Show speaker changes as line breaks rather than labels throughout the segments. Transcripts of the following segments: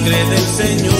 sangre del Señor.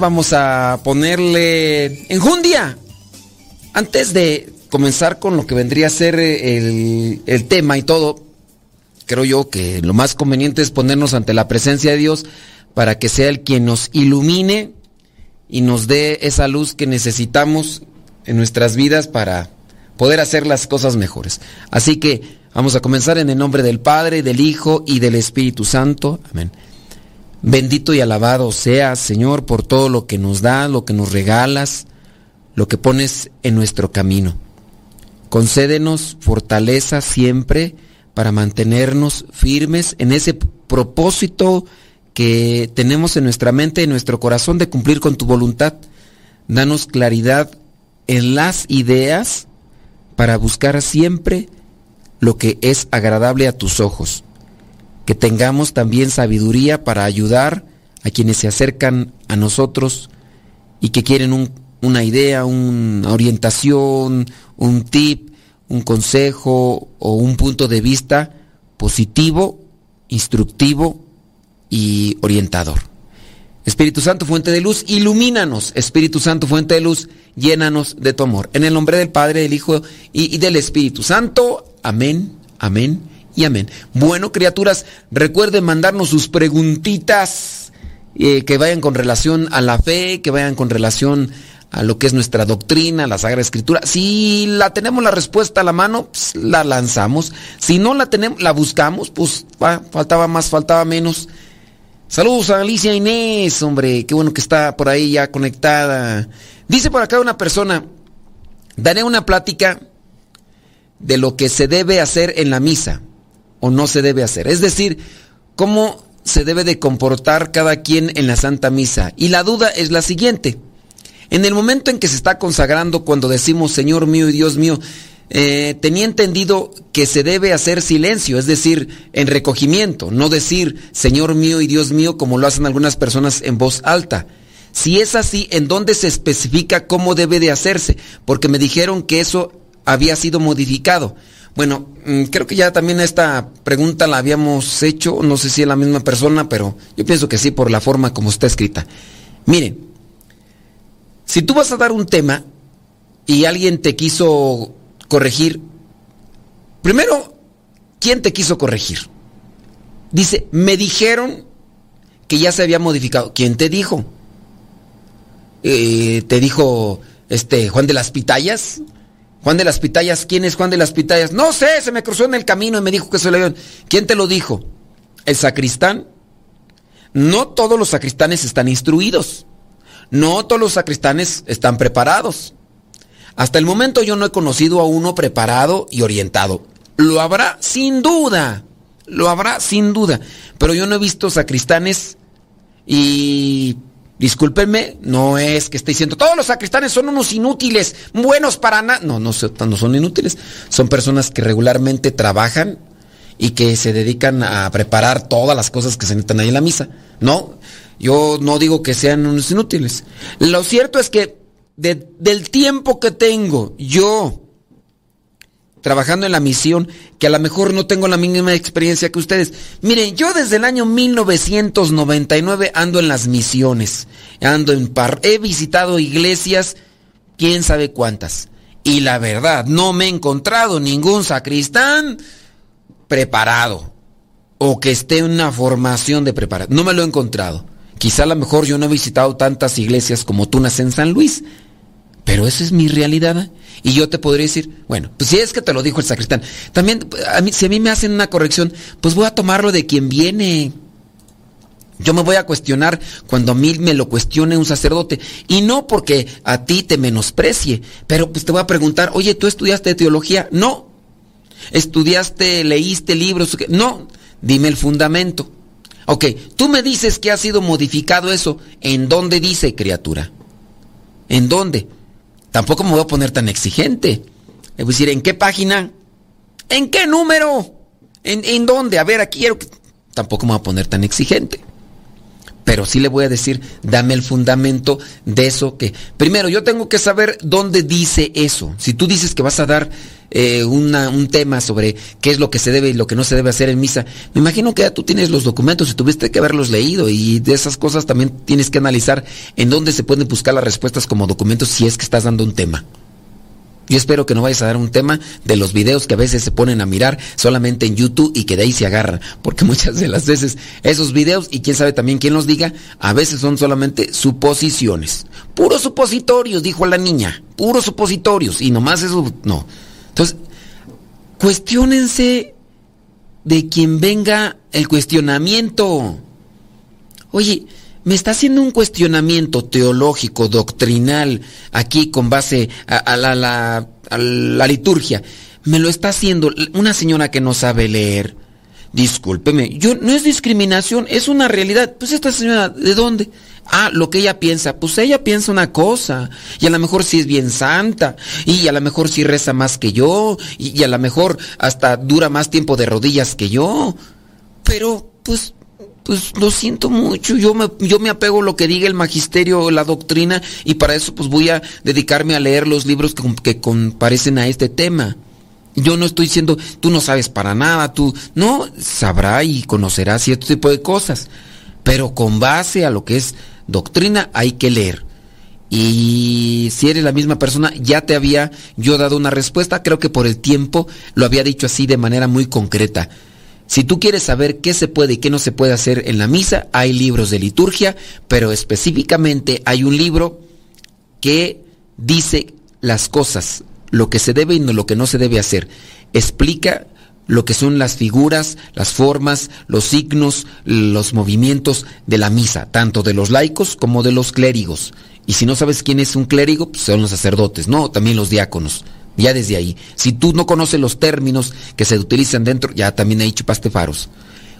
Vamos a ponerle enjundia. Antes de comenzar con lo que vendría a ser el, el tema y todo, creo yo que lo más conveniente es ponernos ante la presencia de Dios para que sea el quien nos ilumine y nos dé esa luz que necesitamos en nuestras vidas para poder hacer las cosas mejores. Así que vamos a comenzar en el nombre del Padre, del Hijo y del Espíritu Santo. Amén. Bendito y alabado seas, Señor, por todo lo que nos das, lo que nos regalas, lo que pones en nuestro camino. Concédenos fortaleza siempre para mantenernos firmes en ese propósito que tenemos en nuestra mente, en nuestro corazón de cumplir con tu voluntad. Danos claridad en las ideas para buscar siempre lo que es agradable a tus ojos. Que tengamos también sabiduría para ayudar a quienes se acercan a nosotros y que quieren una idea, una orientación, un tip, un consejo o un punto de vista positivo, instructivo y orientador. Espíritu Santo, fuente de luz, ilumínanos. Espíritu Santo, fuente de luz, llénanos de tu amor. En el nombre del Padre, del Hijo y, del Espíritu Santo. Amén, amén y amén. Bueno, criaturas, recuerden mandarnos sus preguntitas eh, que vayan con relación a la fe, que vayan con relación a lo que es nuestra doctrina, la Sagrada Escritura. Si la tenemos la respuesta a la mano, pues, la lanzamos. Si no la tenemos, la buscamos, pues faltaba más, faltaba menos. Saludos a Alicia Inés, hombre, qué bueno que está por ahí ya conectada. Dice por acá una persona, daré una plática de lo que se debe hacer en la misa o no se debe hacer. Es decir, cómo se debe de comportar cada quien en la Santa Misa. Y la duda es la siguiente. En el momento en que se está consagrando, cuando decimos Señor mío y Dios mío, eh, tenía entendido que se debe hacer silencio, es decir, en recogimiento, no decir Señor mío y Dios mío como lo hacen algunas personas en voz alta. Si es así, ¿en dónde se especifica cómo debe de hacerse? Porque me dijeron que eso había sido modificado. Bueno, mm, creo que ya también esta pregunta la habíamos hecho, no sé si es la misma persona, pero yo pienso que sí por la forma como está escrita. Miren, si tú vas a dar un tema y alguien te quiso corregir. Primero, ¿quién te quiso corregir? Dice, me dijeron que ya se había modificado. ¿Quién te dijo? Eh, ¿Te dijo este Juan de las Pitayas? Juan de las Pitayas, ¿quién es Juan de las Pitayas? No sé, se me cruzó en el camino y me dijo que se lo ¿Quién te lo dijo? ¿El sacristán? No todos los sacristanes están instruidos. No todos los sacristanes están preparados. Hasta el momento yo no he conocido a uno preparado y orientado. Lo habrá sin duda, lo habrá sin duda, pero yo no he visto sacristanes y discúlpenme, no es que esté diciendo todos los sacristanes son unos inútiles, buenos para nada. No, no, son inútiles, son personas que regularmente trabajan y que se dedican a preparar todas las cosas que se necesitan ahí en la misa. No, yo no digo que sean unos inútiles. Lo cierto es que del tiempo que tengo yo trabajando en la misión, que a lo mejor no tengo la mínima experiencia que ustedes. Miren, yo desde el año 1999 ando en las misiones, ando en par, he visitado iglesias, quién sabe cuántas. Y la verdad, no me he encontrado ningún sacristán preparado o que esté en una formación de preparación. No me lo he encontrado. Quizá a lo mejor yo no he visitado tantas iglesias como Tunas en San Luis, pero esa es mi realidad. Y yo te podría decir, bueno, pues si es que te lo dijo el sacristán. También, si a mí me hacen una corrección, pues voy a tomarlo de quien viene. Yo me voy a cuestionar cuando a mí me lo cuestione un sacerdote. Y no porque a ti te menosprecie, pero pues te voy a preguntar, oye, ¿tú estudiaste teología? No. ¿Estudiaste, leíste libros? No. Dime el fundamento. Ok, tú me dices que ha sido modificado eso. ¿En dónde dice, criatura? ¿En dónde? Tampoco me voy a poner tan exigente. Es decir, ¿en qué página? ¿En qué número? ¿En, en dónde? A ver, aquí quiero que... Tampoco me voy a poner tan exigente. Pero sí le voy a decir, dame el fundamento de eso que... Primero, yo tengo que saber dónde dice eso. Si tú dices que vas a dar eh, un tema sobre qué es lo que se debe y lo que no se debe hacer en misa, me imagino que ya tú tienes los documentos y tuviste que haberlos leído y de esas cosas también tienes que analizar en dónde se pueden buscar las respuestas como documentos si es que estás dando un tema. Yo espero que no vayas a dar un tema de los videos que a veces se ponen a mirar solamente en YouTube y que de ahí se agarran. Porque muchas de las veces esos videos, y quién sabe también quién los diga, a veces son solamente suposiciones. Puros supositorios, dijo la niña. Puros supositorios. Y nomás eso, no. Entonces, cuestionense de quien venga el cuestionamiento. Oye, me está haciendo un cuestionamiento teológico, doctrinal, aquí con base a, la, liturgia. Me lo está haciendo una señora que no sabe leer. Discúlpeme, yo no es discriminación, es una realidad. Pues esta señora, ¿de dónde? Ah, lo que ella piensa, pues ella piensa una cosa, y a lo mejor sí es bien santa, y a lo mejor sí reza más que yo, y, y a lo mejor hasta dura más tiempo de rodillas que yo. Pero, pues, pues lo siento mucho, yo me, yo me apego a lo que diga el magisterio, la doctrina, y para eso pues voy a dedicarme a leer los libros que, que comparecen a este tema. Yo no estoy diciendo, tú no sabes para nada, tú no sabrá y conocerá cierto tipo de cosas, pero con base a lo que es doctrina hay que leer. Y si eres la misma persona, ya te había yo dado una respuesta, creo que por el tiempo lo había dicho así de manera muy concreta. Si tú quieres saber qué se puede y qué no se puede hacer en la misa, hay libros de liturgia, pero específicamente hay un libro que dice las cosas, lo que se debe y lo que no se debe hacer. Explica lo que son las figuras, las formas, los signos, los movimientos de la misa, tanto de los laicos como de los clérigos. Y si no sabes quién es un clérigo, pues son los sacerdotes, no, también los diáconos. Ya desde ahí. Si tú no conoces los términos que se utilizan dentro, ya también ahí chupaste faros.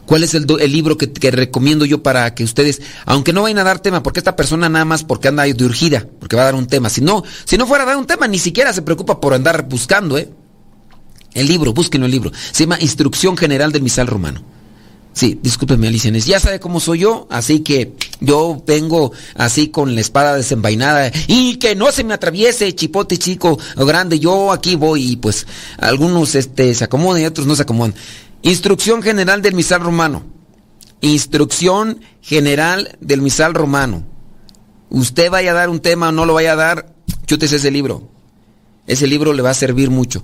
¿Cuál es el, libro que, recomiendo yo para que ustedes, aunque no vayan a dar tema, porque esta persona nada más porque anda de urgida, porque va a dar un tema. Si no, si no fuera a dar un tema, ni siquiera se preocupa por andar buscando, ¿eh? El libro, búsquenlo el libro. Se llama Instrucción General del Misal Romano. Sí, discúlpeme, Alicia. Ya sabe cómo soy yo, así que yo vengo así con la espada desenvainada y que no se me atraviese chipote chico o grande. Yo aquí voy y pues algunos este, se acomodan y otros no se acomodan. Instrucción general del misal romano. Instrucción general del misal romano. Usted vaya a dar un tema o no lo vaya a dar, chútese ese libro. Ese libro le va a servir mucho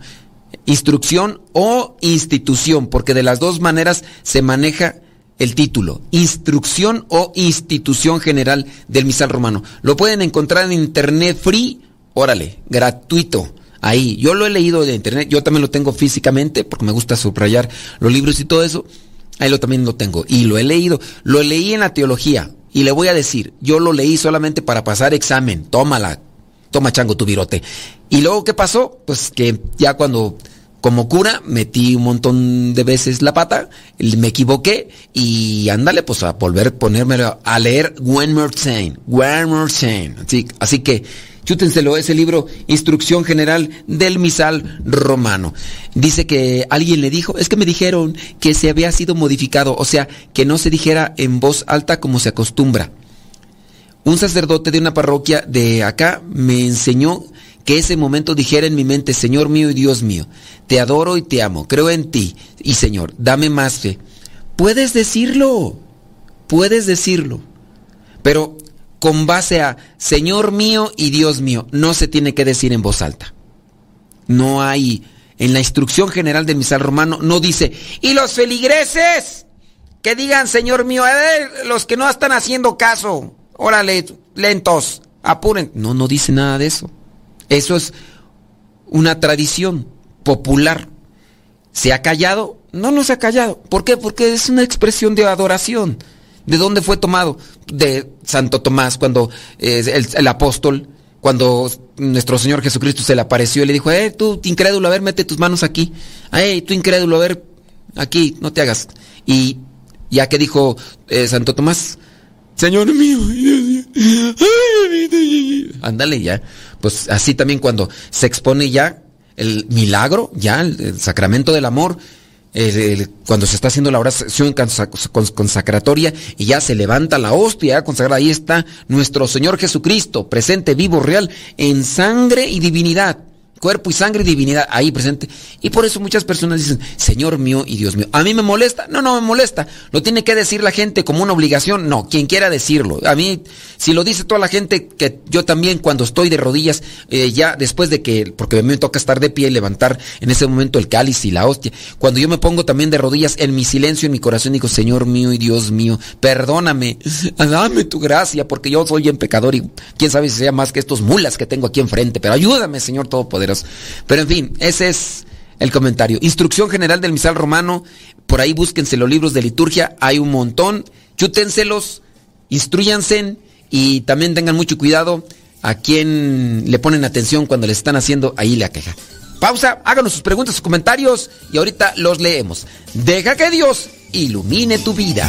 instrucción o institución, porque de las dos maneras se maneja el título, instrucción o institución general del misal romano. Lo pueden encontrar en internet free, órale, gratuito. Ahí, yo lo he leído de internet, yo también lo tengo físicamente porque me gusta subrayar los libros y todo eso. Ahí lo también lo tengo y lo he leído, lo leí en la teología y le voy a decir, yo lo leí solamente para pasar examen. Tómala, toma chango tu virote. Y luego, ¿qué pasó? Pues que ya cuando como cura metí un montón de veces la pata, me equivoqué y ándale pues a volver a ponerme a leer One More Time, One More Así, así que chútenselo, ese libro, Instrucción General del Misal Romano. Dice que alguien le dijo, es que me dijeron que se había sido modificado, o sea, que no se dijera en voz alta como se acostumbra. Un sacerdote de una parroquia de acá me enseñó que ese momento dijera en mi mente, Señor mío y Dios mío, te adoro y te amo, creo en ti y Señor, dame más fe. Puedes decirlo, puedes decirlo, pero con base a Señor mío y Dios mío, no se tiene que decir en voz alta. No hay, en la instrucción general del misal romano, no dice, y los feligreses, que digan Señor mío, a los que no están haciendo caso, órale, lentos, apuren. No, no dice nada de eso. Eso es una tradición popular. ¿Se ha callado? No, no se ha callado. ¿Por qué? Porque es una expresión de adoración. ¿De dónde fue tomado? De Santo Tomás, cuando eh, el, apóstol, cuando nuestro Señor Jesucristo se le apareció y le dijo, eh, tú incrédulo, a ver, mete tus manos aquí. Eh, tú incrédulo, a ver, aquí, no te hagas. Y ya que dijo eh, Santo Tomás, Señor mío, ándale ya. Pues así también cuando se expone ya el milagro, ya el, sacramento del amor, cuando se está haciendo la oración consacratoria y ya se levanta la hostia consagrada, ahí está nuestro Señor Jesucristo, presente, vivo, real, en sangre y divinidad cuerpo y sangre y divinidad ahí presente. Y por eso muchas personas dicen, Señor mío y Dios mío. ¿A mí me molesta? No, no me molesta. ¿Lo tiene que decir la gente como una obligación? No, quien quiera decirlo. A mí, si lo dice toda la gente, que yo también cuando estoy de rodillas, eh, ya después de que, porque me toca estar de pie y levantar en ese momento el cáliz y la hostia, cuando yo me pongo también de rodillas en mi silencio, en mi corazón, digo, Señor mío y Dios mío, perdóname, dame tu gracia, porque yo soy un pecador y quién sabe si sea más que estos mulas que tengo aquí enfrente, pero ayúdame, Señor Todopoderoso. Pero en fin, ese es el comentario. Instrucción general del misal romano. Por ahí búsquense los libros de liturgia. Hay un montón. Chútenselos, instruyanse y también tengan mucho cuidado a quien le ponen atención cuando le están haciendo ahí la queja. Pausa, háganos sus preguntas, sus comentarios y ahorita los leemos. Deja que Dios ilumine tu vida.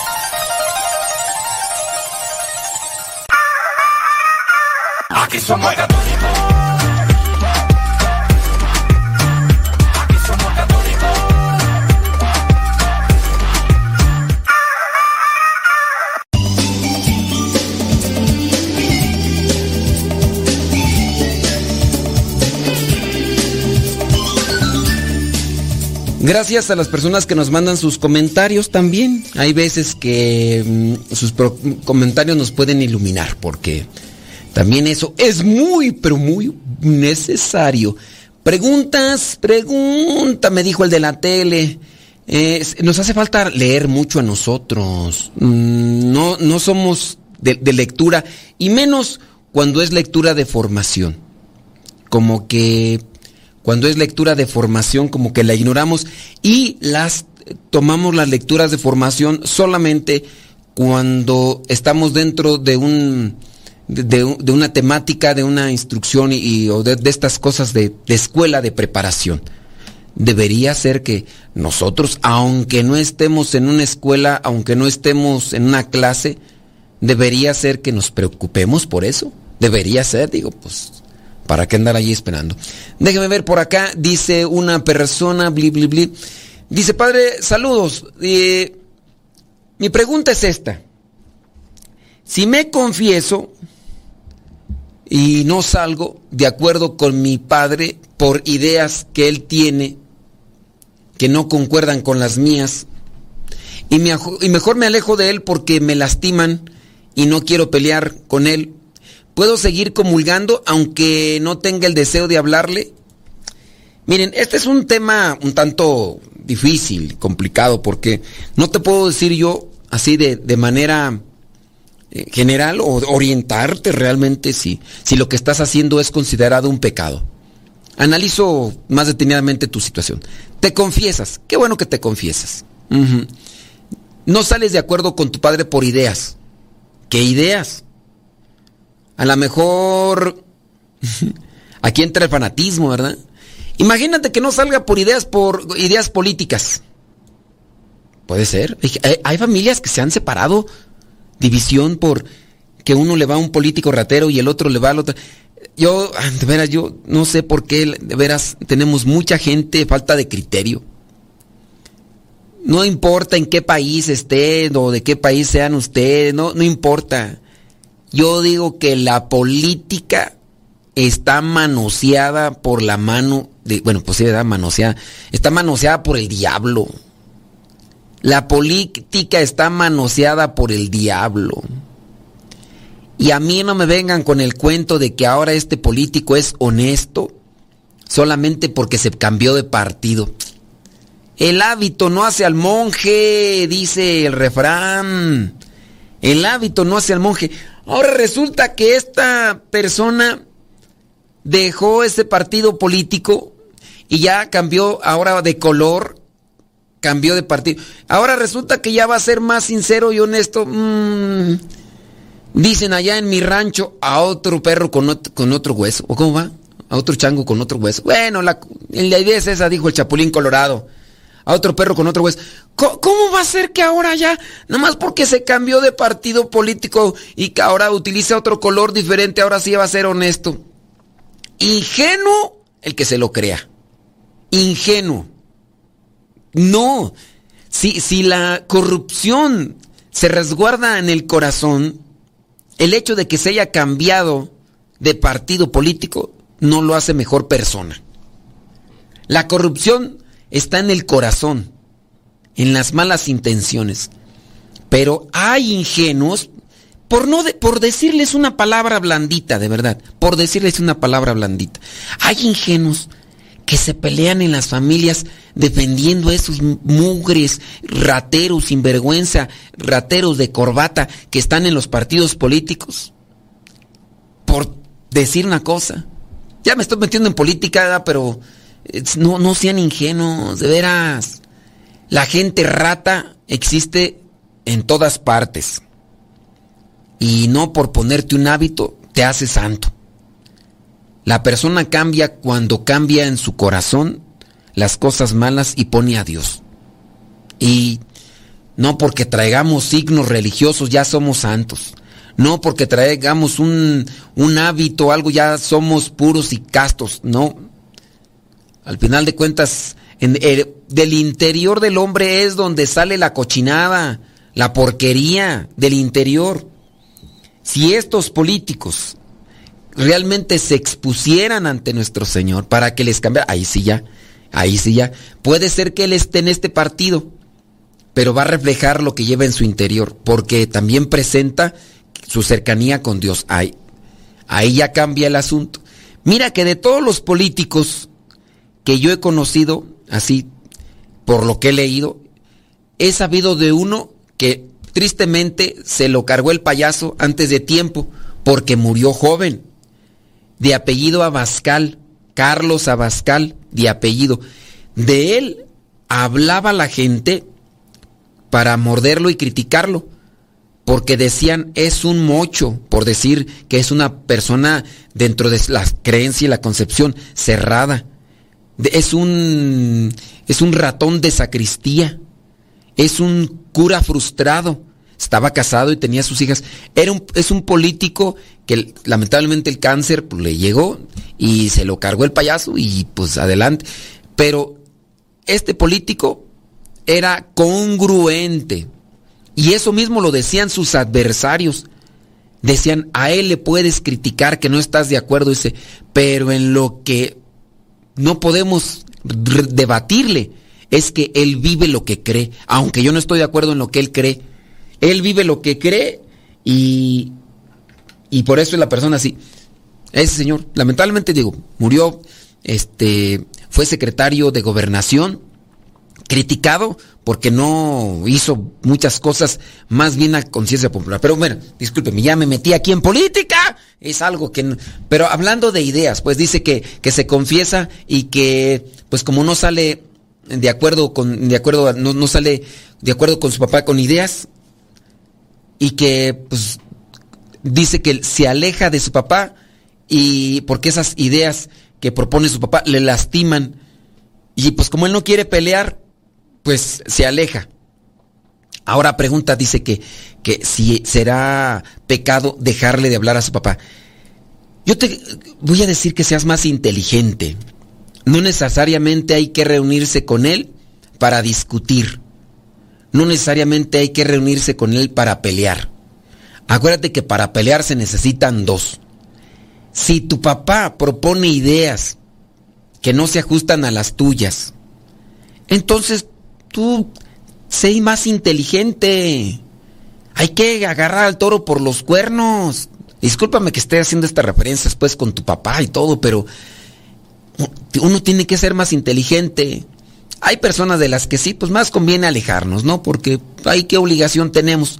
Aquí somos católicos.
Gracias a las personas que nos mandan sus comentarios también. Hay veces que mm, sus comentarios nos pueden iluminar porque también eso es muy, pero muy necesario. Preguntas, pregunta, me dijo el de la tele. nos hace falta leer mucho a nosotros. Mm, no, no somos de, de, lectura, y menos cuando es lectura de formación. Como que cuando es lectura de formación, como que la ignoramos y las tomamos las lecturas de formación solamente cuando estamos dentro de un de, una temática, de una instrucción y, o de, estas cosas de, de, escuela de preparación. Debería ser que nosotros, aunque no estemos en una escuela, aunque no estemos en una clase, debería ser que nos preocupemos por eso. Debería ser, digo, pues, ¿para qué andar allí esperando? Déjeme ver por acá, dice una persona, bli, bli, bli. Dice, padre, saludos. Eh, mi pregunta es esta. Si me confieso, y no salgo de acuerdo con mi padre por ideas que él tiene que no concuerdan con las mías. Y, mejor me alejo de él porque me lastiman y no quiero pelear con él. ¿Puedo seguir comulgando aunque no tenga el deseo de hablarle? Miren, este es un tema un tanto difícil, complicado, porque no te puedo decir yo así de, de manera general o orientarte realmente si, si lo que estás haciendo es considerado un pecado. Analizo más detenidamente tu situación. Te confiesas. Qué bueno que te confiesas. No sales de acuerdo con tu padre por ideas. ¿Qué ideas? A lo mejor aquí entra el fanatismo, ¿verdad? Imagínate que no salga por ideas por ideas políticas. Puede ser. hay familias que se han separado división por que uno le va a un político ratero y el otro le va al otro. Yo, ah, de veras, yo no sé por qué, de veras, tenemos mucha gente, falta de criterio. No importa en qué país estén o de qué país sean ustedes, no, no importa. Yo digo que la política está manoseada por la mano de, bueno, pues sí, ¿verdad? Manoseada. Está manoseada por el diablo. La política está manoseada por el diablo. Y a mí no me vengan con el cuento de que ahora este político es honesto solamente porque se cambió de partido. El hábito no hace al monje, dice el refrán. El hábito no hace al monje. Ahora resulta que esta persona dejó ese partido político y ya cambió ahora de color, cambió de partido. Ahora resulta que ya va a ser más sincero y honesto. Mm, dicen allá en mi rancho a otro perro con otro, con otro hueso. ¿O cómo va? A otro chango con otro hueso. Bueno, la, la idea es esa, dijo el Chapulín Colorado. A otro perro con otro hueso. ¿Cómo, va a ser que ahora ya, nomás porque se cambió de partido político y que ahora utiliza otro color diferente, ahora sí va a ser honesto? Ingenuo el que se lo crea. Ingenuo. No. Si, si la corrupción se resguarda en el corazón, el hecho de que se haya cambiado de partido político no lo hace mejor persona. La corrupción está en el corazón, en las malas intenciones. Pero hay ingenuos por no por decirles una palabra blandita, de verdad, por decirles una palabra blandita. Hay ingenuos que se pelean en las familias defendiendo a esos mugres, rateros, sinvergüenza, rateros de corbata que están en los partidos políticos. Por decir una cosa. Ya me estoy metiendo en política, pero no, no sean ingenuos, de veras. La gente rata existe en todas partes. Y no por ponerte un hábito te hace santo. La persona cambia cuando cambia en su corazón las cosas malas y pone a Dios. Y no porque traigamos signos religiosos ya somos santos. No porque traigamos un, un hábito, algo ya somos puros y castos. No. Al final de cuentas, en, del interior del hombre es donde sale la cochinada, la porquería del interior. Si estos políticos realmente se expusieran ante nuestro Señor para que les cambie, ahí sí ya, ahí sí ya, puede ser que Él esté en este partido, pero va a reflejar lo que lleva en su interior, porque también presenta su cercanía con Dios. Ahí, ahí ya cambia el asunto. Mira que de todos los políticos que yo he conocido, así, por lo que he leído, he sabido de uno que Tristemente se lo cargó el payaso antes de tiempo porque murió joven. De apellido Abascal, Carlos Abascal, de apellido. De él hablaba la gente para morderlo y criticarlo, porque decían es un mocho, por decir que es una persona dentro de la creencia y la concepción cerrada. Es un, es un ratón de sacristía es un cura frustrado. Estaba casado y tenía sus hijas. Era un, es un político que lamentablemente el cáncer pues, le llegó y se lo cargó el payaso y pues adelante. Pero este político era congruente. Y eso mismo lo decían sus adversarios. Decían, a él le puedes criticar que no estás de acuerdo, dice, pero en lo que no podemos debatirle es que él vive lo que cree, aunque yo no estoy de acuerdo en lo que él cree. Él vive lo que cree y, y por eso es la persona así. Ese señor, lamentablemente digo, murió, este, fue secretario de gobernación, criticado porque no hizo muchas cosas más bien a conciencia popular. Pero bueno, discúlpeme, ya me metí aquí en política. Es algo que... pero hablando de ideas, pues dice que, que se confiesa y que pues como no sale de acuerdo con, de acuerdo, no, no sale de acuerdo con su papá con ideas y que pues dice que se aleja de su papá y porque esas ideas que propone su papá le lastiman y pues como él no quiere pelear, pues se aleja. Ahora pregunta, dice que, que si será pecado dejarle de hablar a su papá. Yo te voy a decir que seas más inteligente. No necesariamente hay que reunirse con él para discutir. No necesariamente hay que reunirse con él para pelear. Acuérdate que para pelear se necesitan dos. Si tu papá propone ideas que no se ajustan a las tuyas, entonces tú sé más inteligente. Hay que agarrar al toro por los cuernos. Discúlpame que esté haciendo estas referencias pues con tu papá y todo, pero uno tiene que ser más inteligente. Hay personas de las que sí, pues más conviene alejarnos, ¿no? Porque hay qué obligación tenemos.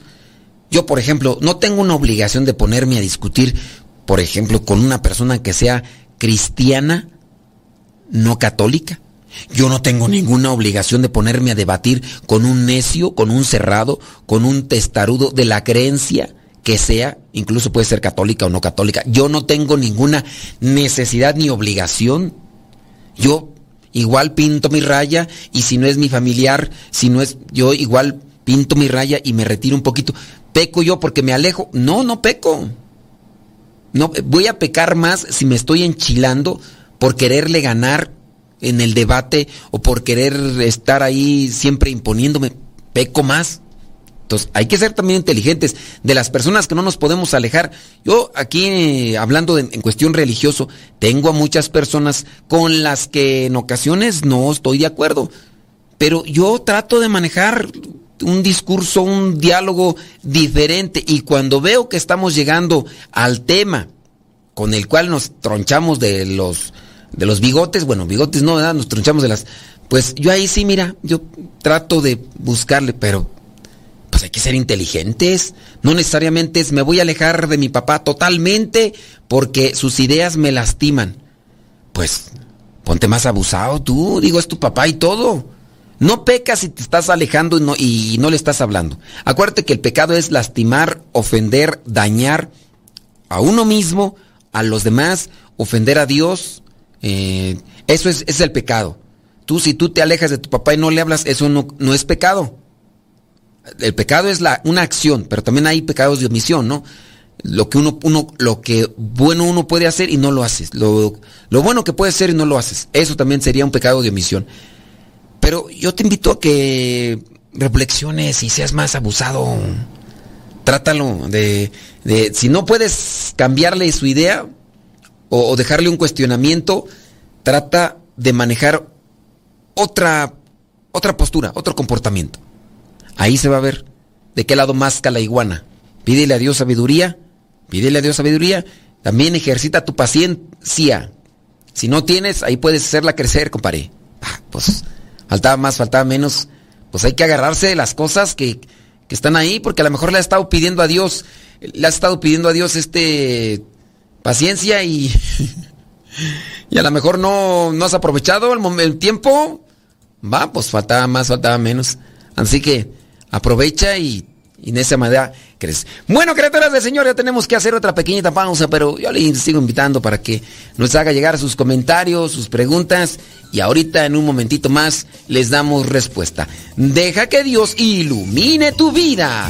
Yo, por ejemplo, no tengo una obligación de ponerme a discutir, por ejemplo, con una persona que sea cristiana, no católica. Yo no tengo ninguna obligación de ponerme a debatir con un necio, con un cerrado, con un testarudo de la creencia que sea, incluso puede ser católica o no católica. Yo no tengo ninguna necesidad ni obligación. Yo igual pinto mi raya y si no es mi familiar, si no es yo igual pinto mi raya y me retiro un poquito. ¿Peco yo porque me alejo? No, no peco. No, voy a pecar más si me estoy enchilando por quererle ganar en el debate o por querer estar ahí siempre imponiéndome. Peco más. Entonces, hay que ser también inteligentes de las personas que no nos podemos alejar. Yo aquí, eh, hablando en cuestión religioso, tengo a muchas personas con las que en ocasiones no estoy de acuerdo, pero yo trato de manejar un discurso, un diálogo diferente y cuando veo que estamos llegando al tema con el cual nos tronchamos de los de los bigotes, bueno, bigotes no, ¿verdad? nos tronchamos de las pues yo ahí sí, mira, yo trato de buscarle, pero pues hay que ser inteligentes. No necesariamente es me voy a alejar de mi papá totalmente porque sus ideas me lastiman. Pues ponte más abusado tú, digo, es tu papá y todo. No pecas si te estás alejando y no, y no le estás hablando. Acuérdate que el pecado es lastimar, ofender, dañar a uno mismo, a los demás, ofender a Dios. Eh, eso es, es, el pecado. Tú, si tú te alejas de tu papá y no le hablas, eso no, no es pecado. El pecado es la, una acción, pero también hay pecados de omisión, ¿no? Lo que uno, uno, lo que bueno uno puede hacer y no lo haces. Lo, lo bueno que puede hacer y no lo haces. Eso también sería un pecado de omisión. Pero yo te invito a que reflexiones y seas más abusado. Trátalo de, de si no puedes cambiarle su idea o, o dejarle un cuestionamiento, trata de manejar otra, otra postura, otro comportamiento. Ahí se va a ver de qué lado masca la iguana. Pídele a Dios sabiduría, pídele a Dios sabiduría. También ejercita tu paciencia. Si no tienes, ahí puedes hacerla crecer, compadre. Pues faltaba más, faltaba menos. Pues hay que agarrarse de las cosas que, que están ahí, porque a lo mejor le has estado pidiendo a Dios, le has estado pidiendo a Dios este paciencia y, y a lo mejor no, no has aprovechado el, el tiempo. Va, pues faltaba más, faltaba menos. Así que aprovecha y, en esa manera crees. Bueno, criaturas del Señor, ya tenemos que hacer otra pequeñita pausa, pero yo le sigo invitando para que nos haga llegar sus comentarios, sus preguntas y ahorita en un momentito más les damos respuesta. Deja que Dios ilumine tu vida.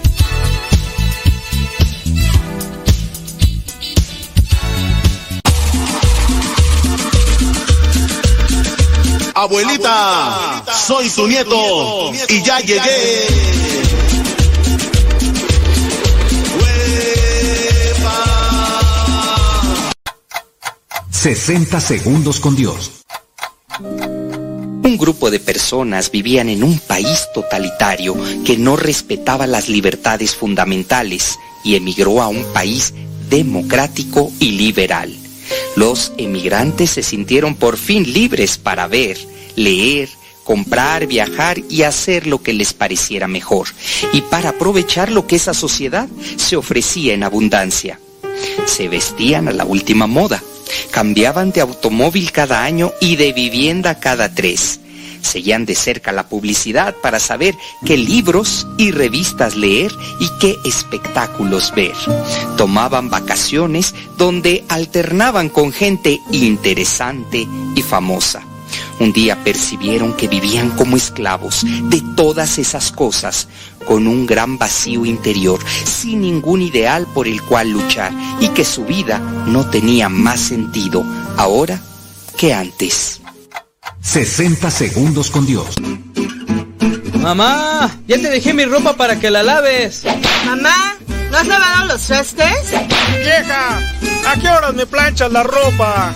Abuelita, soy tu nieto y ya llegué.
60 segundos con Dios.
Un grupo de personas vivían en un país totalitario que no respetaba las libertades fundamentales y emigró a un país democrático y liberal. Los emigrantes se sintieron por fin libres para ver, leer, comprar, viajar y hacer lo que les pareciera mejor, y para aprovechar lo que esa sociedad se ofrecía en abundancia. Se vestían a la última moda, cambiaban de automóvil cada año y de vivienda cada tres. Seguían de cerca la publicidad para saber qué libros y revistas leer y qué espectáculos ver. Tomaban vacaciones donde alternaban con gente interesante y famosa. Un día percibieron que vivían como esclavos de todas esas cosas, con un gran vacío interior, sin ningún ideal por el cual luchar y que su vida no tenía más sentido ahora que antes.
60 segundos con Dios.
Mamá, ya te dejé mi ropa para que la laves.
Mamá, ¿no has lavado los trastes?
Vieja, ¿a qué horas me planchas la ropa?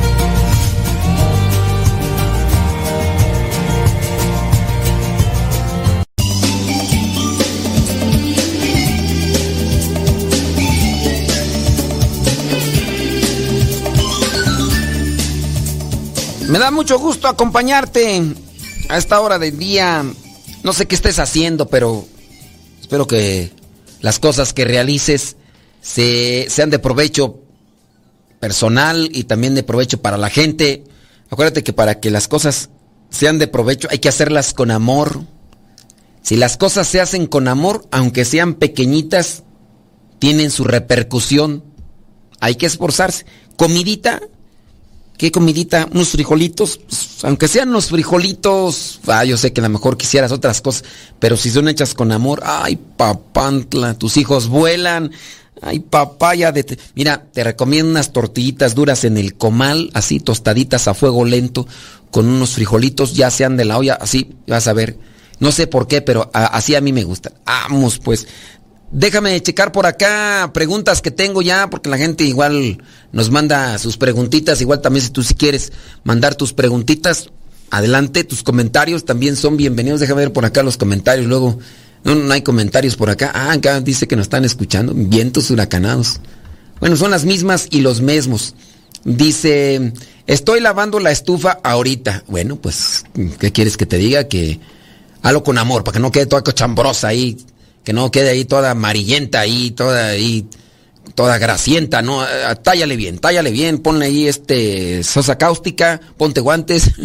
Me da mucho gusto acompañarte a esta hora del día. No sé qué estés haciendo, pero espero que las cosas que realices se, sean de provecho personal y también de provecho para la gente. Acuérdate que para que las cosas sean de provecho hay que hacerlas con amor. Si las cosas se hacen con amor, aunque sean pequeñitas, tienen su repercusión. Hay que esforzarse. Comidita, ¿Qué comidita? Unos frijolitos. Pues, aunque sean unos frijolitos. Ah, yo sé que a lo mejor quisieras otras cosas. Pero si son hechas con amor. Ay, papantla. Tus hijos vuelan. Ay, papaya de... Mira, te recomiendo unas tortillitas duras en el comal. Así, tostaditas a fuego lento. Con unos frijolitos. Ya sean de la olla. Así, vas a ver. No sé por qué, pero así a mí me gusta. Vamos, pues. Déjame checar por acá preguntas que tengo ya, porque la gente igual nos manda sus preguntitas. Igual también si tú si quieres mandar tus preguntitas, adelante, tus comentarios también son bienvenidos. Déjame ver por acá los comentarios. Luego, no, no hay comentarios por acá. Ah, acá dice que nos están escuchando. Vientos huracanados. Bueno, son las mismas y los mismos. Dice, estoy lavando la estufa ahorita. Bueno, pues, ¿qué quieres que te diga? Que halo con amor, para que no quede toda cochambrosa ahí que no quede ahí toda amarillenta ahí, toda ahí, toda grasienta, no, eh, tállale bien, tállale bien, ponle ahí este sosa cáustica, ponte guantes.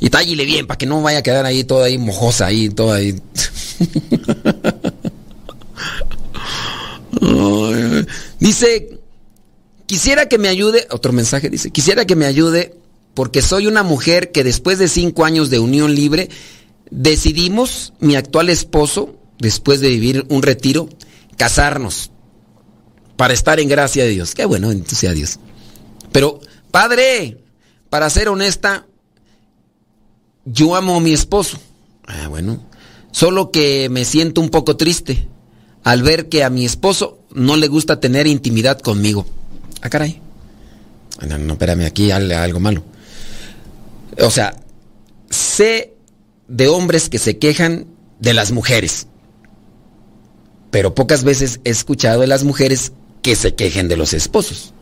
y tállale bien para que no vaya a quedar ahí toda ahí mojosa ahí, toda ahí. dice, quisiera que me ayude, otro mensaje dice, quisiera que me ayude porque soy una mujer que después de cinco años de unión libre decidimos, mi actual esposo, después de vivir un retiro, casarnos para estar en gracia de Dios. Qué bueno, entonces Dios. Pero, padre, para ser honesta, yo amo a mi esposo. Ah, bueno. Solo que me siento un poco triste al ver que a mi esposo no le gusta tener intimidad conmigo. Ah, caray. No, no, espérame, aquí hay algo malo. O sea, sé de hombres que se quejan de las mujeres. Pero pocas veces he escuchado de las mujeres que se quejen de los esposos.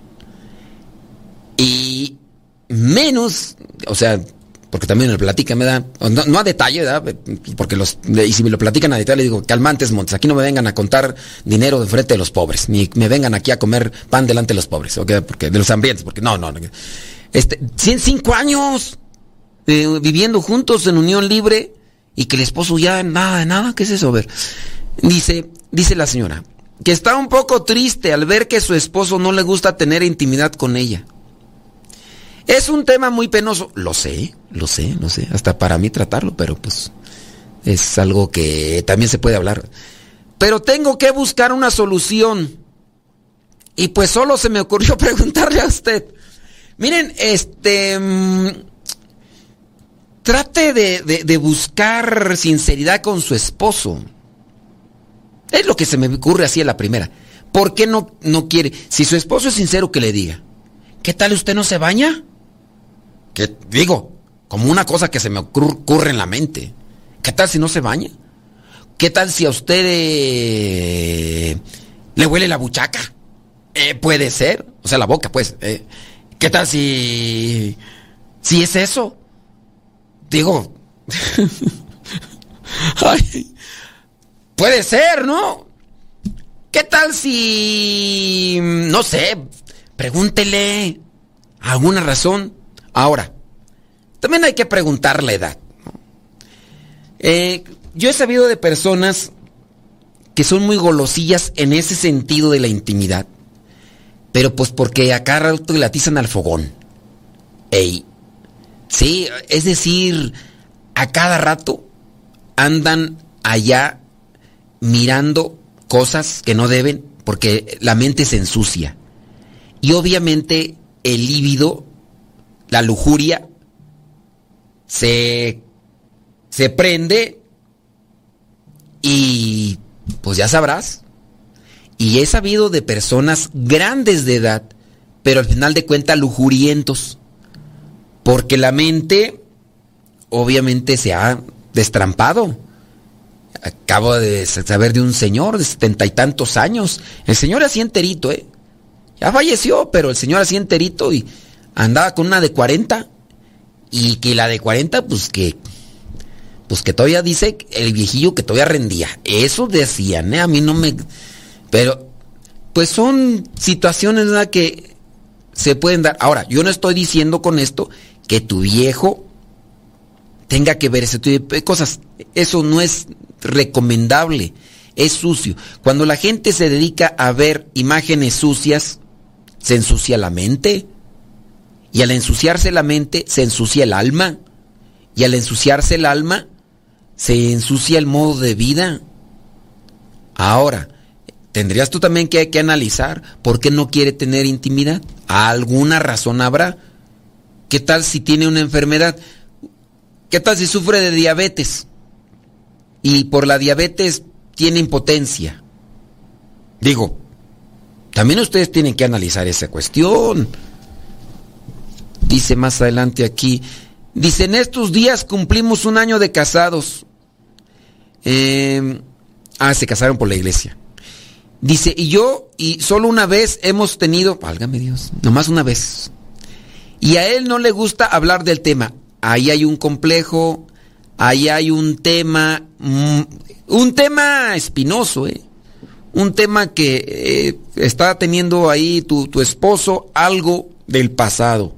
Y menos, o sea, porque también me lo platican, me da, no, no a detalle, ¿verdad? Porque los, y si me lo platican a detalle, le digo, calmantes, Montes, aquí no me vengan a contar dinero de frente de los pobres, ni me vengan aquí a comer pan delante de los pobres, ¿ok? Porque, de los ambientes, porque no, no, no. Este, 105 años eh, viviendo juntos en unión libre y que el esposo ya nada nada, ¿qué es eso? Ver, dice, dice la señora, que está un poco triste al ver que su esposo no le gusta tener intimidad con ella. Es un tema muy penoso, lo sé, lo sé, lo sé, hasta para mí tratarlo, pero pues es algo que también se puede hablar. Pero tengo que buscar una solución. Y pues solo se me ocurrió preguntarle a usted. Miren, este... trate de, de- buscar sinceridad con su esposo. Es lo que se me ocurre así a la primera. ¿Por qué no, no quiere? Si su esposo es sincero, que le diga. ¿Qué tal usted no se baña? Que digo, como una cosa que se me ocurre en la mente. ¿Qué tal si no se baña? ¿Qué tal si a usted eh, le huele la buchaca? Eh, puede ser, o sea, la boca, pues. eh. ¿Qué tal si si es eso? Digo, ay, puede ser, ¿no? ¿Qué tal si no sé, pregúntele alguna razón? Ahora, también hay que preguntar la edad. Eh, yo he sabido de personas que son muy golosillas en ese sentido de la intimidad, pero pues porque a cada rato le atizan al fogón. Ey, sí, es decir, a cada rato andan allá mirando cosas que no deben porque la mente se ensucia. Y obviamente el líbido, la lujuria, se, se prende y pues ya sabrás. Y he sabido de personas grandes de edad, pero al final de cuentas lujurientos. Porque la mente obviamente se ha destrampado. Acabo de saber de un señor de setenta y tantos años. El señor así enterito, ¿eh? Ya falleció, pero el señor así enterito y andaba con una de 40. Y que la de 40, pues que. Pues que todavía dice el viejillo que todavía rendía. Eso decían, ¿eh? A mí no me. Pero. Pues son situaciones ¿verdad? que se pueden dar. Ahora, yo no estoy diciendo con esto que tu viejo tenga que ver ese de cosas. Eso no es recomendable. Es sucio. Cuando la gente se dedica a ver imágenes sucias, se ensucia la mente. Y al ensuciarse la mente, se ensucia el alma. Y al ensuciarse el alma, se ensucia el modo de vida. Ahora, tendrías tú también que, que analizar por qué no quiere tener intimidad. ¿Alguna razón habrá? ¿Qué tal si tiene una enfermedad? ¿Qué tal si sufre de diabetes? Y por la diabetes tiene impotencia. Digo, también ustedes tienen que analizar esa cuestión. Dice más adelante aquí, dice, en estos días cumplimos un año de casados. Eh, ah, se casaron por la iglesia. Dice, y yo, y solo una vez hemos tenido, válgame Dios, nomás una vez. Y a él no le gusta hablar del tema. Ahí hay un complejo, ahí hay un tema, mm, un tema espinoso, ¿eh? Un tema que eh, está teniendo ahí tu, tu esposo algo del pasado.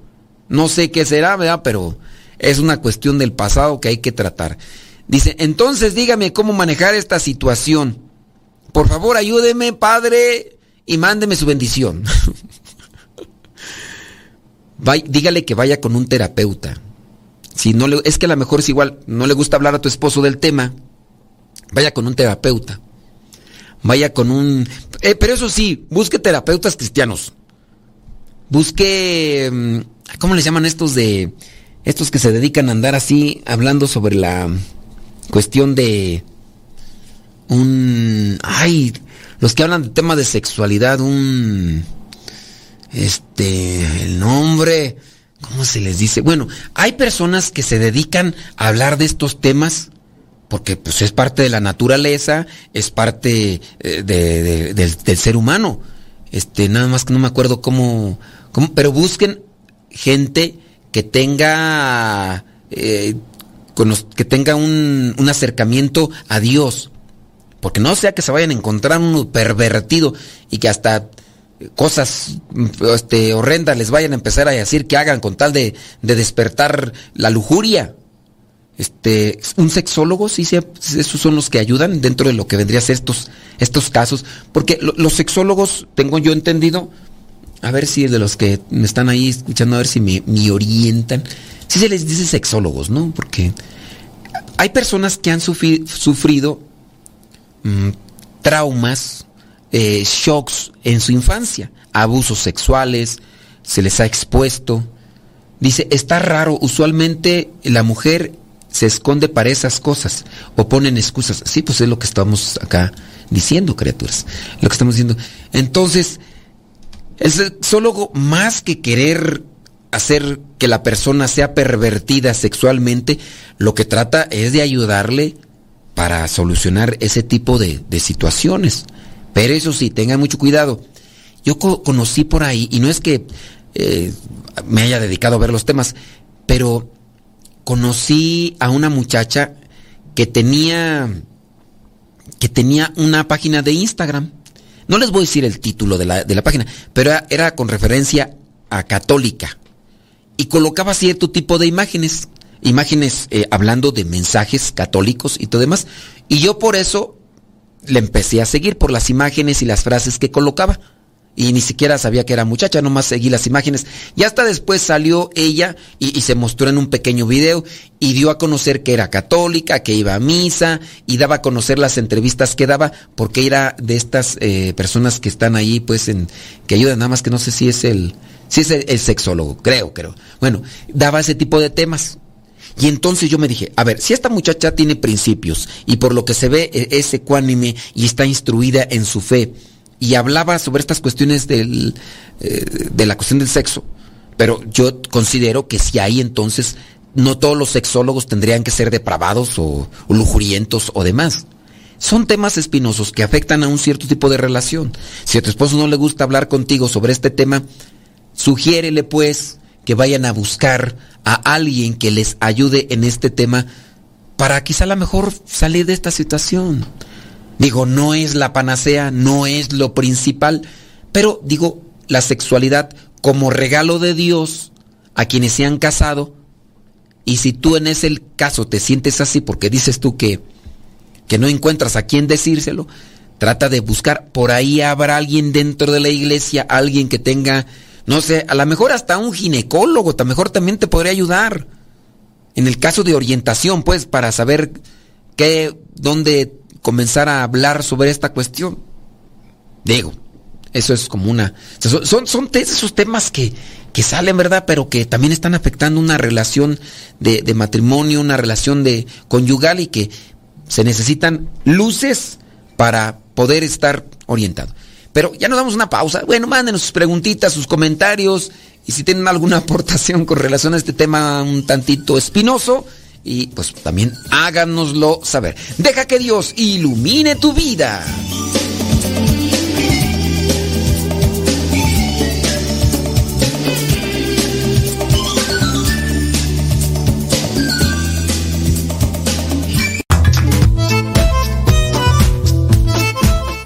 No sé qué será, ¿verdad? Pero es una cuestión del pasado que hay que tratar. Dice, entonces dígame cómo manejar esta situación. Por favor, ayúdeme, padre, y mándeme su bendición. Dígale que vaya con un terapeuta. Si no le, es que a lo mejor es igual, no le gusta hablar a tu esposo del tema, vaya con un terapeuta. Vaya con un... eh, pero eso sí, busque terapeutas cristianos. Busque... mm, ¿Cómo les llaman estos de... Estos que se dedican a andar así hablando sobre la cuestión de... Un... Ay, los que hablan de tema de sexualidad, un... Este... El nombre... ¿Cómo se les dice? Bueno, hay personas que se dedican a hablar de estos temas porque pues es parte de la naturaleza, es parte eh, de- de- del, ser humano. Este, nada más que no me acuerdo cómo, cómo, pero busquen gente que tenga eh, que tenga un, un, acercamiento a Dios. Porque no sea que se vayan a encontrar un pervertido y que hasta cosas este, horrendas les vayan a empezar a decir que hagan con tal de, de despertar la lujuria. Este, un sexólogo, sí, sí, esos son los que ayudan dentro de lo que vendría a ser estos, estos casos. Porque los sexólogos, tengo yo entendido, a ver si de los que me están ahí escuchando, a ver si me, orientan. Sí se les dice sexólogos, ¿no? Porque hay personas que han sufrido mm, traumas, eh, shocks en su infancia, abusos sexuales, se les ha expuesto. Dice, está raro, usualmente la mujer se esconde para esas cosas o ponen excusas. Sí, pues es lo que estamos acá diciendo, criaturas. Lo que estamos diciendo. Entonces, el sexólogo, más que querer hacer que la persona sea pervertida sexualmente, lo que trata es de ayudarle para solucionar ese tipo de, situaciones. Pero eso sí, tengan mucho cuidado. Yo conocí por ahí, y no es que eh, me haya dedicado a ver los temas, pero conocí a una muchacha que tenía que tenía una página de Instagram. No les voy a decir el título de la, de la página, pero era, con referencia a católica. Y colocaba cierto tipo de imágenes, imágenes eh, hablando de mensajes católicos y todo demás. Y yo por eso le empecé a seguir por las imágenes y las frases que colocaba y ni siquiera sabía que era muchacha, nomás seguí las imágenes. Y hasta después salió ella y, se mostró en un pequeño video y dio a conocer que era católica, que iba a misa y daba a conocer las entrevistas que daba porque era de estas eh, personas que están ahí pues en que ayudan nada más que no sé si es el si es el, sexólogo, creo, creo. Bueno, daba ese tipo de temas. Y entonces yo me dije, a ver, si esta muchacha tiene principios y por lo que se ve e, es ecuánime y está instruida en su fe, y hablaba sobre estas cuestiones del, eh, de la cuestión del sexo. Pero yo considero que si hay entonces, no todos los sexólogos tendrían que ser depravados o, lujurientos o demás. Son temas espinosos que afectan a un cierto tipo de relación. Si a tu esposo no le gusta hablar contigo sobre este tema, sugiérele pues que vayan a buscar a alguien que les ayude en este tema para quizá a lo mejor salir de esta situación. Digo, no es la panacea, no es lo principal, pero digo, la sexualidad como regalo de Dios a quienes se han casado, y si tú en ese caso te sientes así porque dices tú que, que no encuentras a quién decírselo, trata de buscar, por ahí habrá alguien dentro de la iglesia, alguien que tenga, no sé, a lo mejor hasta un ginecólogo, a lo mejor también te podría ayudar. En el caso de orientación, pues, para saber qué, dónde comenzar a hablar sobre esta cuestión. Digo, eso es como una... Son, son esos temas que, que salen, ¿verdad? Pero que también están afectando una relación de, de, matrimonio, una relación de conyugal y que se necesitan luces para poder estar orientado. Pero ya nos damos una pausa. Bueno, mándenos sus preguntitas, sus comentarios y si tienen alguna aportación con relación a este tema un tantito espinoso, y pues también háganoslo saber. Deja que Dios ilumine tu vida.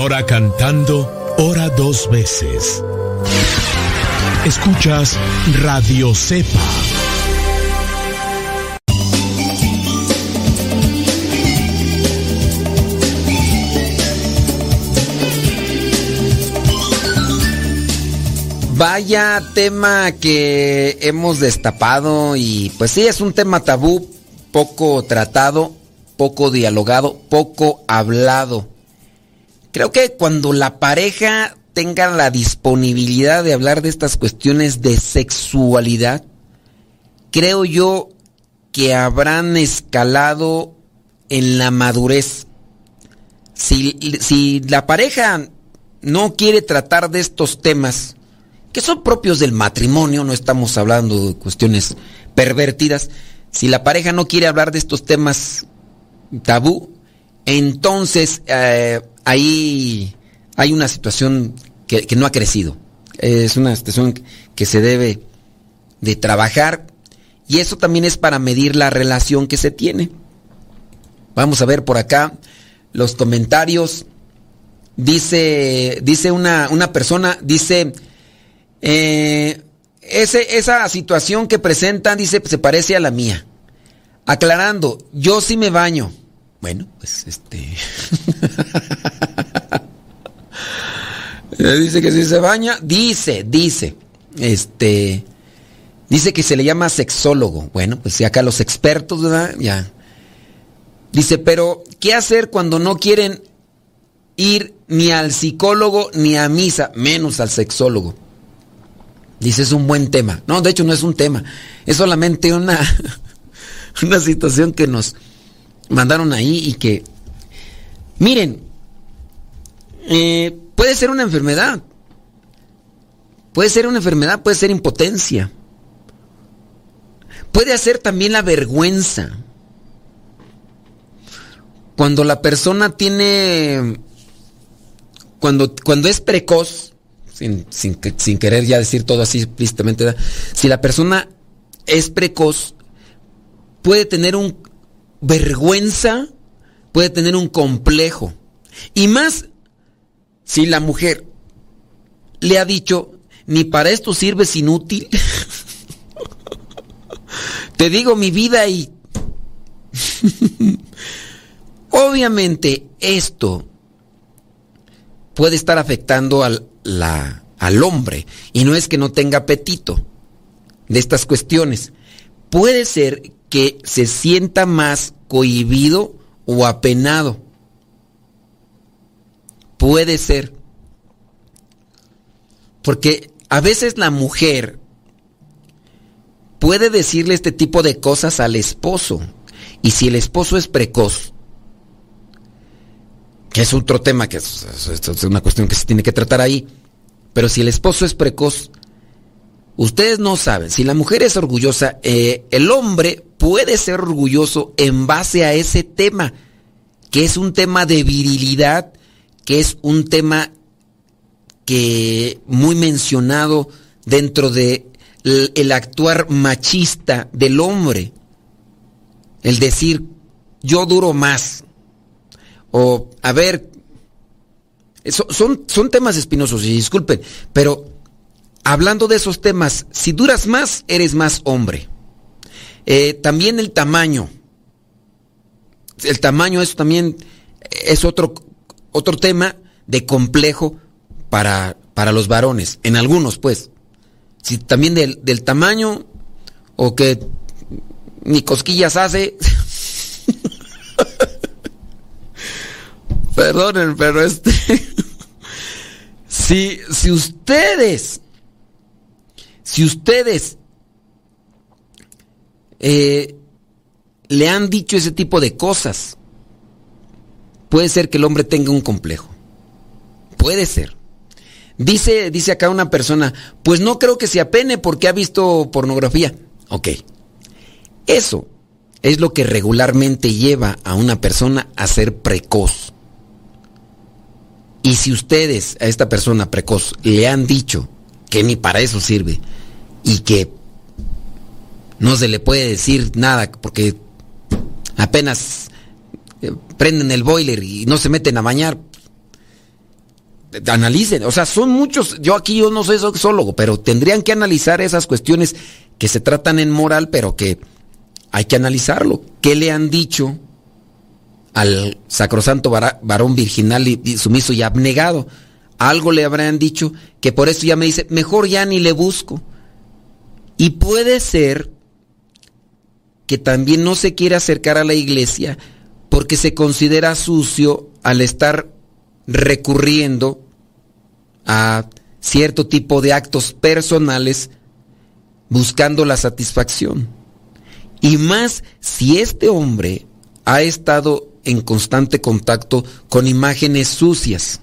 Quien ora cantando, ora dos veces. Escuchas Radio Cepa.
Vaya tema que hemos destapado y pues sí, es un tema tabú, poco tratado, poco dialogado, poco hablado. Creo que cuando la pareja tenga la disponibilidad de hablar de estas cuestiones de sexualidad, creo yo que habrán escalado en la madurez. Si, si la pareja no quiere tratar de estos temas, que son propios del matrimonio, no estamos hablando de cuestiones pervertidas. Si la pareja no quiere hablar de estos temas tabú, entonces eh, ahí hay una situación que, que, no ha crecido. Es una situación que se debe de trabajar y eso también es para medir la relación que se tiene. Vamos a ver por acá los comentarios. Dice, dice una, una persona, dice, eh, ese, esa situación que presentan, dice, se parece a la mía. Aclarando, yo sí me baño. Bueno, pues este. dice que si se baña, dice, dice. Este. Dice que se le llama sexólogo. Bueno, pues si acá los expertos, ¿verdad? Ya. Dice, pero ¿qué hacer cuando no quieren ir ni al psicólogo ni a misa, menos al sexólogo? Dice, es un buen tema. No, de hecho no es un tema. Es solamente una, una situación que nos mandaron ahí y que, miren, eh, puede ser una enfermedad. Puede ser una enfermedad, puede ser impotencia. Puede ser también la vergüenza. Cuando la persona tiene, cuando, cuando es precoz, sin, sin, sin, querer ya decir todo así explícitamente, si la persona es precoz, puede tener un vergüenza, puede tener un complejo. Y más si la mujer le ha dicho, ni para esto sirves inútil. Te digo mi vida y... Obviamente esto puede estar afectando al, la, al hombre. Y no es que no tenga apetito de estas cuestiones. Puede ser que se sienta más cohibido o apenado. Puede ser. Porque a veces la mujer puede decirle este tipo de cosas al esposo. Y si el esposo es precoz, que es otro tema, que es, es, una cuestión que se tiene que tratar ahí. Pero si el esposo es precoz, ustedes no saben, si la mujer es orgullosa, eh, el hombre puede ser orgulloso en base a ese tema, que es un tema de virilidad, que es un tema que muy mencionado dentro de el, actuar machista del hombre. El decir, yo duro más, o, a ver, son, son temas espinosos, y disculpen, pero hablando de esos temas, si duras más, eres más hombre. Eh, también el tamaño. El tamaño es también es otro, otro tema de complejo para, para los varones, en algunos pues. Si también del, del tamaño o que ni cosquillas hace. Perdonen, pero este. si, si ustedes. Si ustedes. Eh, le han dicho ese tipo de cosas. Puede ser que el hombre tenga un complejo. Puede ser. Dice, dice acá una persona, pues no creo que se apene porque ha visto pornografía. Ok. Eso es lo que regularmente lleva a una persona a ser precoz. Y si ustedes a esta persona precoz le han dicho que ni para eso sirve y que no se le puede decir nada porque apenas eh, prenden el boiler y no se meten a bañar, analicen, o sea, son muchos, yo aquí yo no soy sexólogo, pero tendrían que analizar esas cuestiones que se tratan en moral, pero que hay que analizarlo. ¿Qué le han dicho al sacrosanto varón virginal y, sumiso y abnegado? Algo le habrán dicho que por eso ya me dice, mejor ya ni le busco. Y puede ser que también no se quiere acercar a la iglesia porque se considera sucio al estar recurriendo a cierto tipo de actos personales buscando la satisfacción. Y más si este hombre ha estado en constante contacto con imágenes sucias.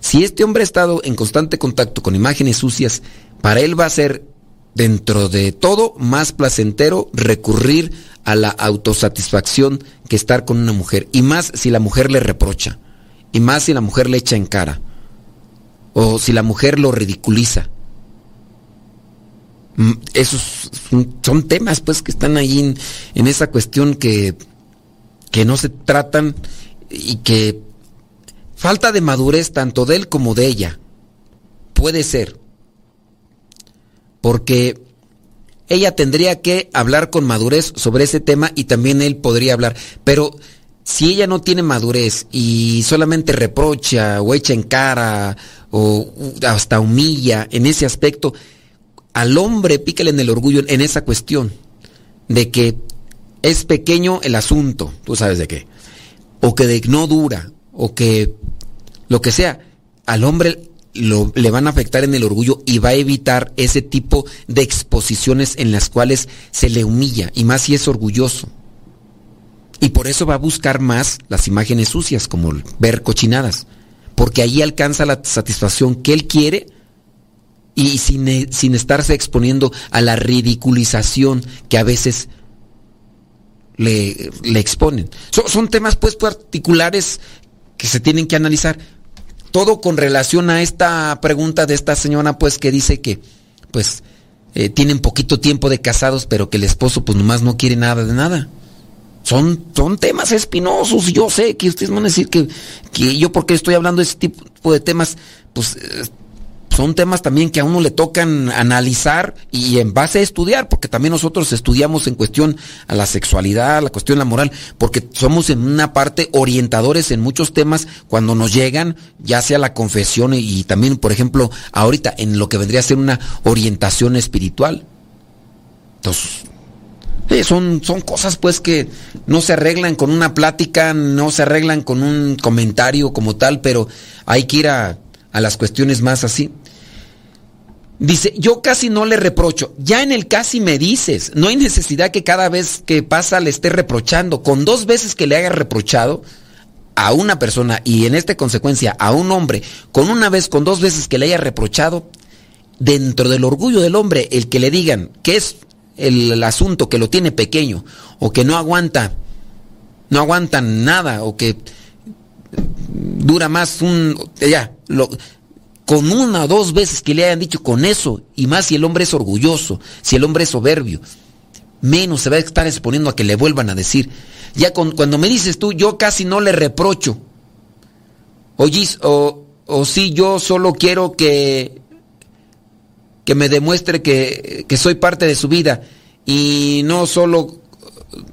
Si este hombre ha estado en constante contacto con imágenes sucias, para él va a ser, dentro de todo, más placentero recurrir a la autosatisfacción que estar con una mujer. Y más si la mujer le reprocha. Y más si la mujer le echa en cara. O si la mujer lo ridiculiza. Mm, esos son temas pues que están ahí en, esa cuestión que, que no se tratan y que falta de madurez tanto de él como de ella. Puede ser. Porque ella tendría que hablar con madurez sobre ese tema y también él podría hablar. Pero si ella no tiene madurez y solamente reprocha o echa en cara o hasta humilla en ese aspecto, al hombre pícale en el orgullo en esa cuestión de que es pequeño el asunto, tú sabes de qué, o que no dura, o que lo que sea, al hombre le van a afectar en el orgullo y va a evitar ese tipo de exposiciones en las cuales se le humilla, y más si es orgulloso. Y por eso va a buscar más las imágenes sucias, como ver cochinadas, porque ahí alcanza la satisfacción que él quiere y sin, sin estarse exponiendo a la ridiculización que a veces le, le exponen. son temas pues particulares que se tienen que analizar todo con relación a esta pregunta de esta señora, pues que dice que, pues, eh, tienen poquito tiempo de casados, pero que el esposo, pues, nomás no quiere nada de nada. Son, son temas espinosos. Yo sé que ustedes van a decir que, que yo, porque estoy hablando de ese tipo de temas, pues, son temas también que a uno le tocan analizar y en base a estudiar, porque también nosotros estudiamos en cuestión a la sexualidad, la cuestión la moral, porque somos en una parte orientadores en muchos temas cuando nos llegan, ya sea la confesión y, también, por ejemplo, ahorita en lo que vendría a ser una orientación espiritual. Entonces, son, son cosas pues que no se arreglan con una plática, no se arreglan con un comentario como tal, pero hay que ir a a las cuestiones más así. Dice, yo casi no le reprocho. Ya en el casi me dices, no hay necesidad que cada vez que pasa le esté reprochando. Con dos veces que le haya reprochado a una persona y en esta consecuencia a un hombre, con una vez, con dos veces que le haya reprochado, dentro del orgullo del hombre, el que le digan que es el, asunto que lo tiene pequeño o que no aguanta, no aguanta nada o que dura más un... Ya, lo, con una o dos veces que le hayan dicho con eso, y más si el hombre es orgulloso, si el hombre es soberbio, menos se va a estar exponiendo a que le vuelvan a decir. Ya cuando me dices tú, yo casi no le reprocho. O, o sí, yo solo quiero que, que me demuestre que, que soy parte de su vida y no solo,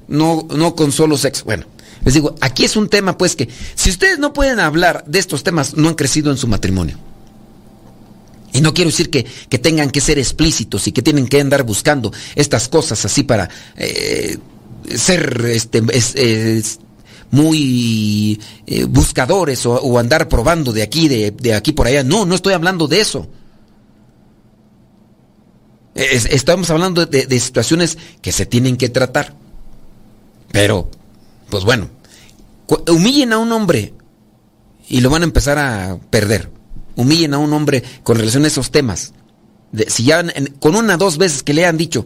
no, no con solo sexo. Bueno, les digo, aquí es un tema pues que si ustedes no pueden hablar de estos temas, no han crecido en su matrimonio. Y no quiero decir que, tengan que ser explícitos y que tienen que andar buscando estas cosas así para eh, ser este, muy eh, buscadores o, andar probando de aquí, de, aquí por allá. No, no estoy hablando de eso. estamos hablando de situaciones que se tienen que tratar. Pero pues bueno, humillen a un hombre y lo van a empezar a perder. Humillen a un hombre con relación a esos temas. si ya con una dos veces que le han dicho,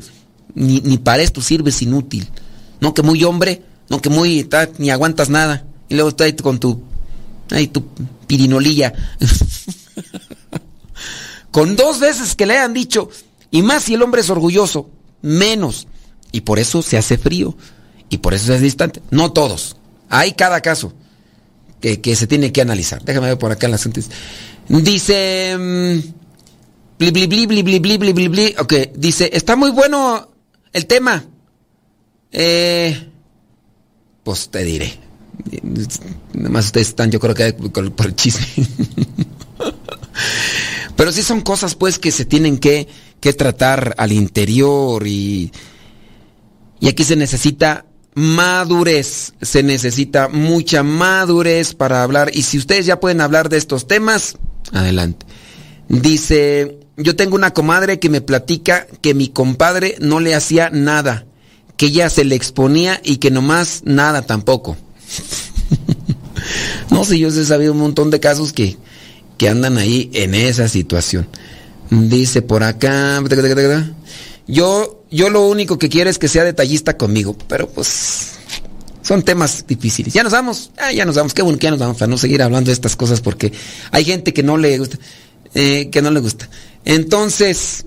ni, para esto sirves inútil. No que muy hombre, no que muy, ni aguantas nada. Y luego está ahí con tu, ahí tu pirinolilla. con dos veces que le han dicho, y más si el hombre es orgulloso, menos. Y por eso se hace frío. Y por eso es distante. No todos. Hay cada caso. que, se tiene que analizar. Déjame ver por acá en las antes. Dice. Mm, bli, bli, bli, bli, bli, bli, bli, bli, Ok, dice, está muy bueno el tema. Eh, pues te diré. Nada más ustedes están, yo creo que por el chisme. Pero sí son cosas pues que se tienen que, que tratar al interior y, y aquí se necesita madurez, se necesita mucha madurez para hablar y si ustedes ya pueden hablar de estos temas, adelante. Dice, yo tengo una comadre que me platica que mi compadre no le hacía nada, que ella se le exponía y que nomás nada tampoco. no sé, yo he sabido un montón de casos que, que andan ahí en esa situación. Dice por acá, yo, yo lo único que quiero es que sea detallista conmigo, pero pues son temas difíciles. Ya nos vamos, ah, ya nos vamos, qué bueno que ya nos vamos para no seguir hablando de estas cosas porque hay gente que no le gusta, eh, que no le gusta. Entonces,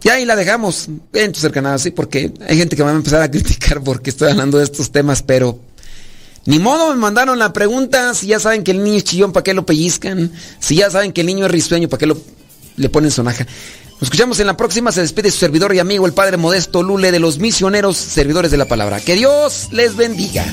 ya ahí la dejamos en tu cercanado, sí, porque hay gente que va a empezar a criticar porque estoy hablando de estos temas, pero ni modo, me mandaron la pregunta, si ya saben que el niño es chillón, ¿para qué lo pellizcan? Si ya saben que el niño es risueño, ¿para qué lo, le ponen sonaja? Nos escuchamos en la próxima, se despide su servidor y amigo, el Padre Modesto Lule, de los misioneros servidores de la palabra. Que Dios les bendiga.